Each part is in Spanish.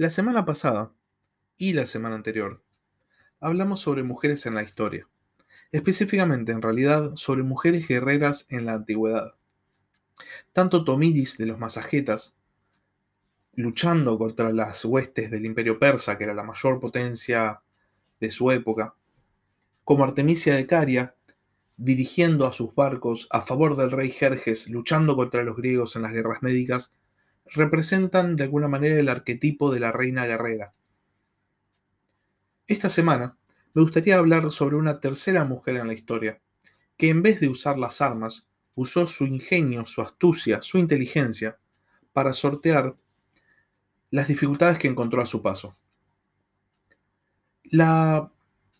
La semana pasada y la semana anterior hablamos sobre mujeres en la historia, específicamente en realidad sobre mujeres guerreras en la antigüedad. Tanto Tomidis de los Masagetas, luchando contra las huestes del imperio persa, que era la mayor potencia de su época, como Artemisia de Caria, dirigiendo a sus barcos a favor del rey Jerjes, luchando contra los griegos en las guerras médicas, representan de alguna manera el arquetipo de la reina guerrera. Esta semana me gustaría hablar sobre una tercera mujer en la historia, que en vez de usar las armas, usó su ingenio, su astucia, su inteligencia para sortear las dificultades que encontró a su paso. La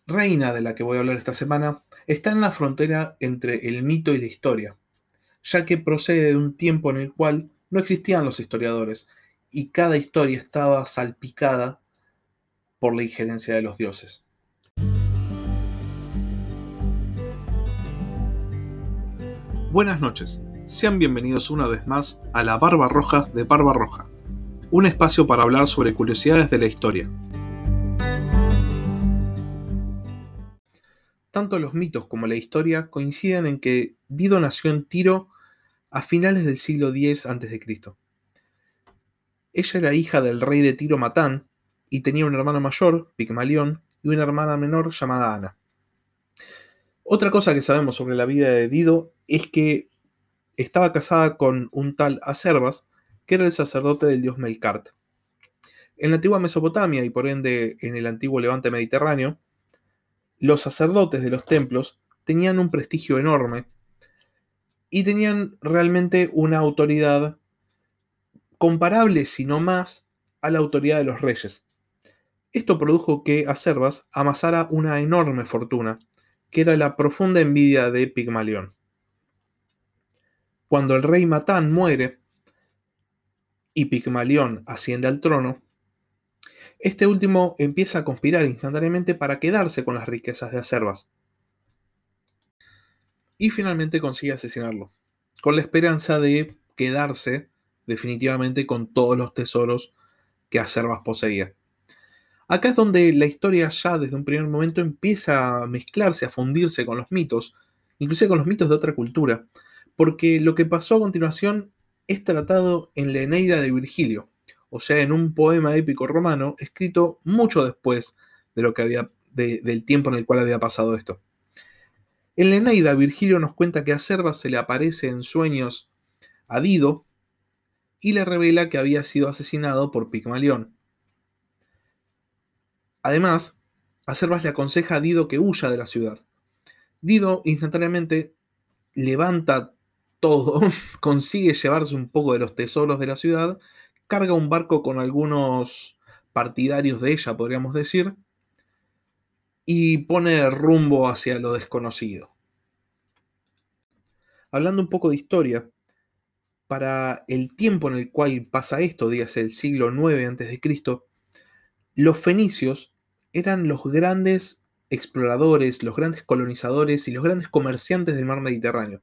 reina de la que voy a hablar esta semana está en la frontera entre el mito y la historia, ya que procede de un tiempo en el cual no existían los historiadores y cada historia estaba salpicada por la injerencia de los dioses. Buenas noches, sean bienvenidos una vez más a la Barba Roja de Barba Roja, un espacio para hablar sobre curiosidades de la historia. Tanto los mitos como la historia coinciden en que Dido nació en Tiro a finales del siglo X a.C. Ella era hija del rey de Tiro Matán y tenía un hermano mayor, Pigmalión, y una hermana menor llamada Ana. Otra cosa que sabemos sobre la vida de Dido es que estaba casada con un tal Acervas, que era el sacerdote del dios Melkart. En la antigua Mesopotamia y por ende en el antiguo Levante Mediterráneo, los sacerdotes de los templos tenían un prestigio enorme y tenían realmente una autoridad comparable, si no más, a la autoridad de los reyes. Esto produjo que Acervas amasara una enorme fortuna, que era la profunda envidia de Pigmalión. Cuando el rey Matán muere y Pigmalión asciende al trono, este último empieza a conspirar instantáneamente para quedarse con las riquezas de Acervas. Y finalmente consigue asesinarlo, con la esperanza de quedarse definitivamente con todos los tesoros que Acervas poseía. Acá es donde la historia ya desde un primer momento empieza a mezclarse, a fundirse con los mitos, inclusive con los mitos de otra cultura, porque lo que pasó a continuación es tratado en la Eneida de Virgilio, o sea, en un poema épico romano escrito mucho después de lo que había, del tiempo en el cual había pasado esto. En la Eneida, Virgilio nos cuenta que a se le aparece en sueños a Dido y le revela que había sido asesinado por Pigmalión. Además, Acervas le aconseja a Dido que huya de la ciudad. Dido instantáneamente levanta todo, consigue llevarse un poco de los tesoros de la ciudad, carga un barco con algunos partidarios de ella, podríamos decir, y pone rumbo hacia lo desconocido. Hablando un poco de historia, para el tiempo en el cual pasa esto, dígase el siglo IX a.C., los fenicios eran los grandes exploradores, los grandes colonizadores y los grandes comerciantes del mar Mediterráneo.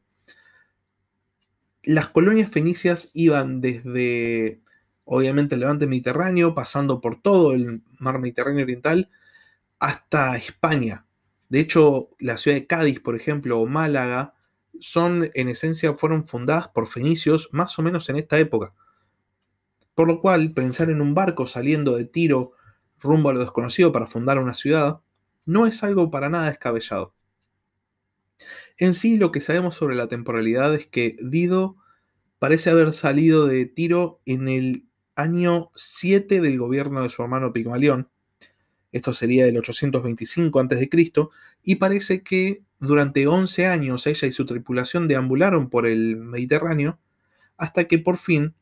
Las colonias fenicias iban desde, obviamente, el levante mediterráneo, pasando por todo el mar Mediterráneo oriental, hasta España. De hecho, la ciudad de Cádiz, por ejemplo, o Málaga, son en esencia, fueron fundadas por fenicios más o menos en esta época. Por lo cual, pensar en un barco saliendo de Tiro rumbo a lo desconocido para fundar una ciudad, no es algo para nada descabellado. En sí, lo que sabemos sobre la temporalidad es que Dido parece haber salido de Tiro en el año 7 del gobierno de su hermano Pigmalión, esto sería el 825 a.C., y parece que durante 11 años ella y su tripulación deambularon por el Mediterráneo hasta que por fin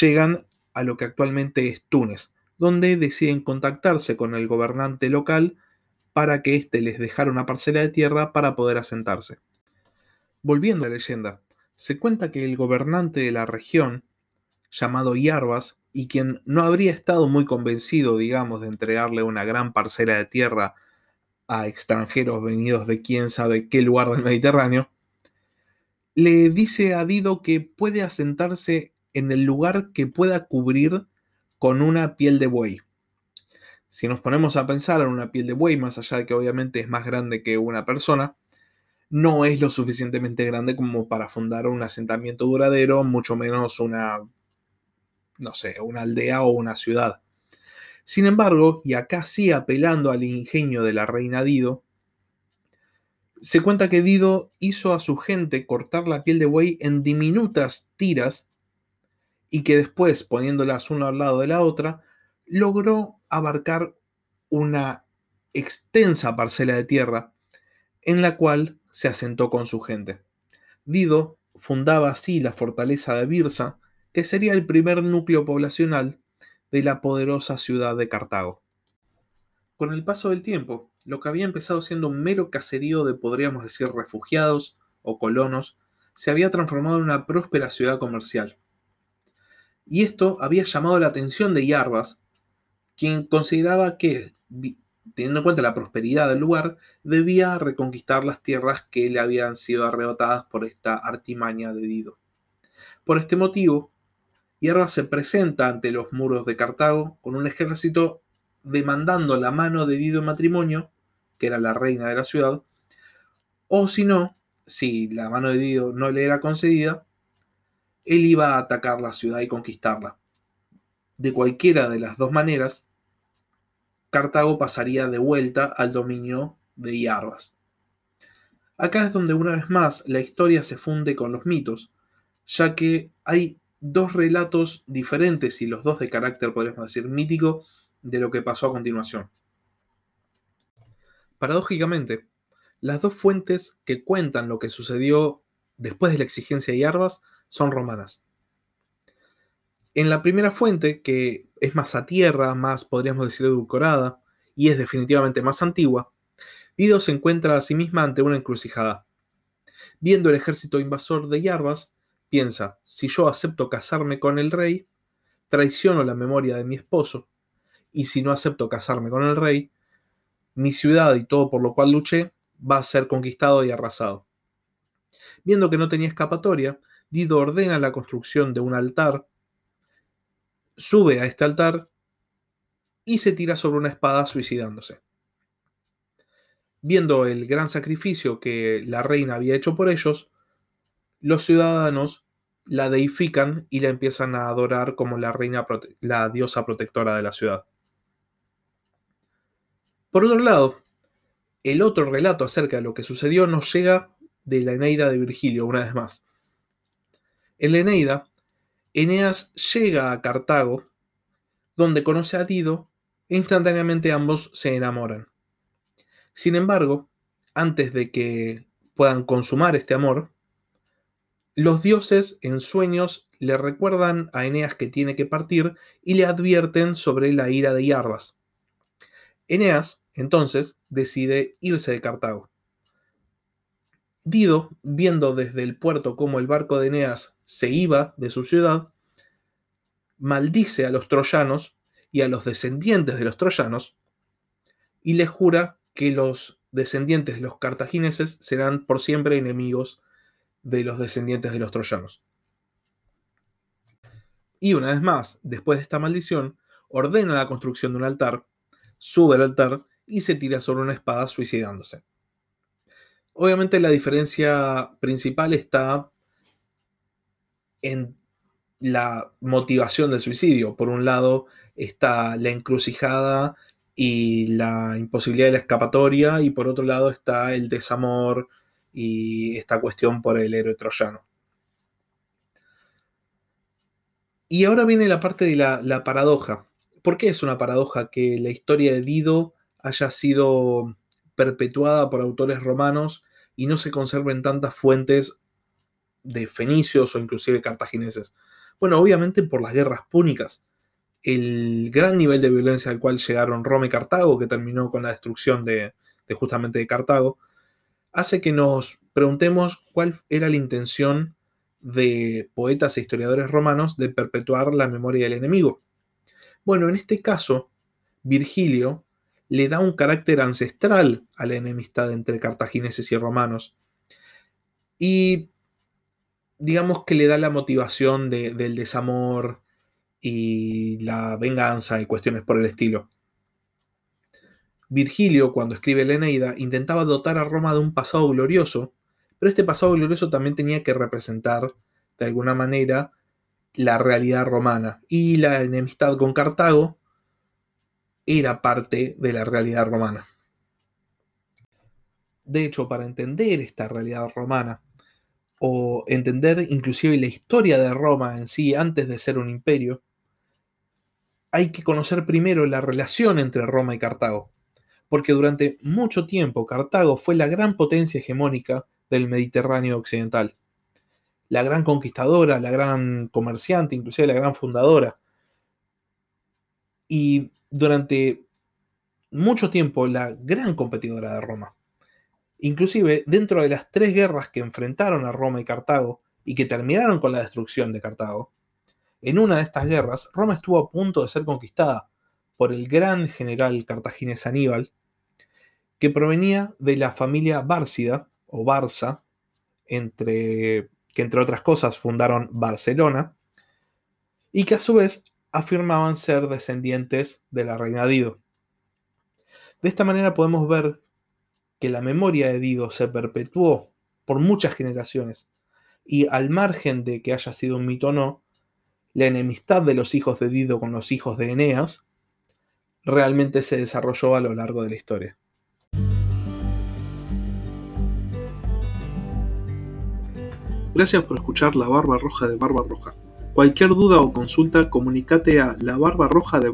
llegan a lo que actualmente es Túnez, donde deciden contactarse con el gobernante local para que éste les dejara una parcela de tierra para poder asentarse. Volviendo a la leyenda, se cuenta que el gobernante de la región, llamado Yarbas, y quien no habría estado muy convencido, digamos, de entregarle una gran parcela de tierra a extranjeros venidos de quién sabe qué lugar del Mediterráneo, le dice a Dido que puede asentarse en el lugar que pueda cubrir con una piel de buey. Si nos ponemos a pensar en una piel de buey, más allá de que obviamente es más grande que una persona, no es lo suficientemente grande como para fundar un asentamiento duradero, mucho menos una, no sé, una aldea o una ciudad. Sin embargo, y acá sí apelando al ingenio de la reina Dido, se cuenta que Dido hizo a su gente cortar la piel de buey en diminutas tiras y que después, poniéndolas una al lado de la otra, logró abarcar una extensa parcela de tierra en la cual se asentó con su gente. Dido fundaba así la fortaleza de Birsa, que sería el primer núcleo poblacional de la poderosa ciudad de Cartago. Con el paso del tiempo, lo que había empezado siendo un mero caserío de, podríamos decir, refugiados o colonos, se había transformado en una próspera ciudad comercial. Y esto había llamado la atención de Yarbas, quien consideraba que, teniendo en cuenta la prosperidad del lugar, debía reconquistar las tierras que le habían sido arrebatadas por esta artimaña de Dido. Por este motivo, Yarbas se presenta ante los muros de Cartago con un ejército demandando la mano de Dido en matrimonio que era la reina de la ciudad, o si no, si la mano de Dido no le era concedida, él iba a atacar la ciudad y conquistarla. De cualquiera de las dos maneras, Cartago pasaría de vuelta al dominio de Iarbas. Acá es donde una vez más la historia se funde con los mitos, ya que hay dos relatos diferentes y los dos de carácter, podríamos decir, mítico de lo que pasó a continuación. Paradójicamente, las dos fuentes que cuentan lo que sucedió después de la exigencia de Yarbas son romanas. En la primera fuente, que es más a tierra, más podríamos decir edulcorada, y es definitivamente más antigua, Dido se encuentra a sí misma ante una encrucijada. Viendo el ejército invasor de Yarbas, piensa, si yo acepto casarme con el rey, traiciono la memoria de mi esposo, y si no acepto casarme con el rey, mi ciudad y todo por lo cual luché va a ser conquistado y arrasado. Viendo que no tenía escapatoria, Dido ordena la construcción de un altar, sube a este altar y se tira sobre una espada suicidándose. Viendo el gran sacrificio que la reina había hecho por ellos, los ciudadanos la deifican y la empiezan a adorar como la reina, la diosa protectora de la ciudad. Por otro lado, el otro relato acerca de lo que sucedió nos llega de la Eneida de Virgilio, una vez más. En la Eneida, Eneas llega a Cartago, donde conoce a Dido, e instantáneamente ambos se enamoran. Sin embargo, antes de que puedan consumar este amor, los dioses en sueños le recuerdan a Eneas que tiene que partir y le advierten sobre la ira de Iarbas. Eneas entonces decide irse de Cartago. Dido, viendo desde el puerto cómo el barco de Eneas se iba de su ciudad, maldice a los troyanos y a los descendientes de los troyanos y les jura que los descendientes de los cartagineses serán por siempre enemigos de los descendientes de los troyanos. Y una vez más, después de esta maldición, ordena la construcción de un altar, sube al altar y se tira sobre una espada suicidándose. Obviamente la diferencia principal está en la motivación del suicidio. Por un lado está la encrucijada y la imposibilidad de la escapatoria y por otro lado está el desamor y esta cuestión por el héroe troyano. Y ahora viene la parte de la, la paradoja. ¿Por qué es una paradoja que la historia de Dido haya sido perpetuada por autores romanos y no se conserven tantas fuentes de fenicios o inclusive cartagineses. Bueno, obviamente por las guerras púnicas. El gran nivel de violencia al cual llegaron Roma y Cartago, que terminó con la destrucción de, de justamente de Cartago, hace que nos preguntemos cuál era la intención de poetas e historiadores romanos de perpetuar la memoria del enemigo. Bueno, en este caso, Virgilio le da un carácter ancestral a la enemistad entre cartagineses y romanos. Y digamos que le da la motivación del desamor y la venganza y cuestiones por el estilo. Virgilio, cuando escribe la Eneida, intentaba dotar a Roma de un pasado glorioso, pero este pasado glorioso también tenía que representar, de alguna manera, la realidad romana. Y la enemistad con Cartago era parte de la realidad romana. De hecho, para entender esta realidad romana, o entender inclusive la historia de Roma en sí antes de ser un imperio, hay que conocer primero la relación entre Roma y Cartago porque durante mucho tiempo Cartago fue la gran potencia hegemónica del Mediterráneo occidental. La gran conquistadora, la gran comerciante, inclusive la gran fundadora. Y durante mucho tiempo la gran competidora de Roma. Inclusive dentro de las tres guerras que enfrentaron a Roma y Cartago y que terminaron con la destrucción de Cartago, en una de estas guerras Roma estuvo a punto de ser conquistada por el gran general cartaginés Aníbal, que provenía de la familia Bárcida o Barça, entre, que entre otras cosas fundaron Barcelona, y que a su vez afirmaban ser descendientes de la reina Dido. De esta manera podemos ver que la memoria de Dido se perpetuó por muchas generaciones, y al margen de que haya sido un mito o no, la enemistad de los hijos de Dido con los hijos de Eneas realmente se desarrolló a lo largo de la historia. Gracias por escuchar La Barba Roja de Barba Roja. Cualquier duda o consulta, comunícate a labarbarroja de